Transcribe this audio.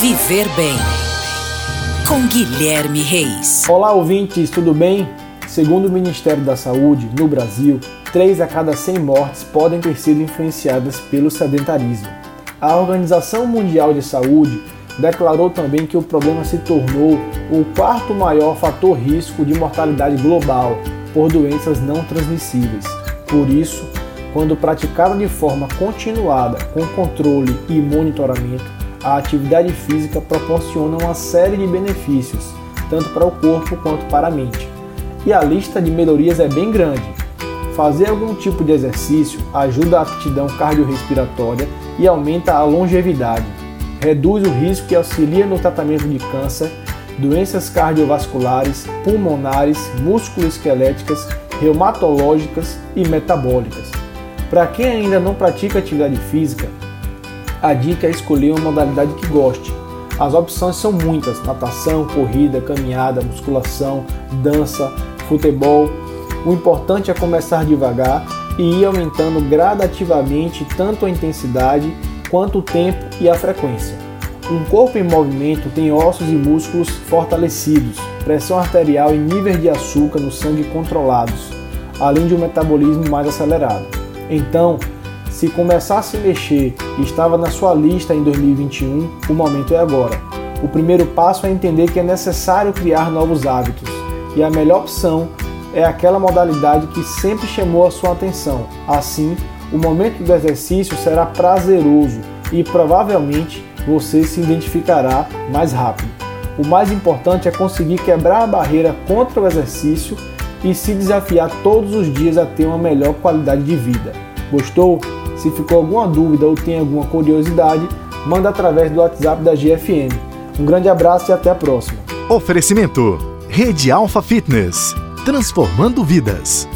Viver Bem com Guilherme Reis. Olá, ouvintes, tudo bem? Segundo o Ministério da Saúde, no Brasil, 3 a cada 100 mortes podem ter sido influenciadas pelo sedentarismo. A Organização Mundial de Saúde declarou também que o problema se tornou o quarto maior fator risco de mortalidade global por doenças não transmissíveis. Por isso, quando praticada de forma continuada, com controle e monitoramento, a atividade física proporciona uma série de benefícios, tanto para o corpo quanto para a mente. E a lista de melhorias é bem grande. Fazer algum tipo de exercício ajuda a aptidão cardiorrespiratória e aumenta a longevidade, reduz o risco e auxilia no tratamento de câncer, doenças cardiovasculares, pulmonares, musculoesqueléticas, reumatológicas e metabólicas. Para quem ainda não pratica atividade física, a dica é escolher uma modalidade que goste. As opções são muitas: natação, corrida, caminhada, musculação, dança, futebol. O importante é começar devagar e ir aumentando gradativamente tanto a intensidade quanto o tempo e a frequência. Um corpo em movimento tem ossos e músculos fortalecidos, pressão arterial e níveis de açúcar no sangue controlados, além de um metabolismo mais acelerado. Então, se começar a se mexer e estava na sua lista em 2021, o momento é agora. O primeiro passo é entender que é necessário criar novos hábitos e a melhor opção é aquela modalidade que sempre chamou a sua atenção. Assim, o momento do exercício será prazeroso e provavelmente você se identificará mais rápido. O mais importante é conseguir quebrar a barreira contra o exercício e se desafiar todos os dias a ter uma melhor qualidade de vida. Gostou? Se ficou alguma dúvida ou tem alguma curiosidade, manda através do WhatsApp da GFM. Um grande abraço e até a próxima. Oferecimento: Rede Alfa Fitness transformando vidas.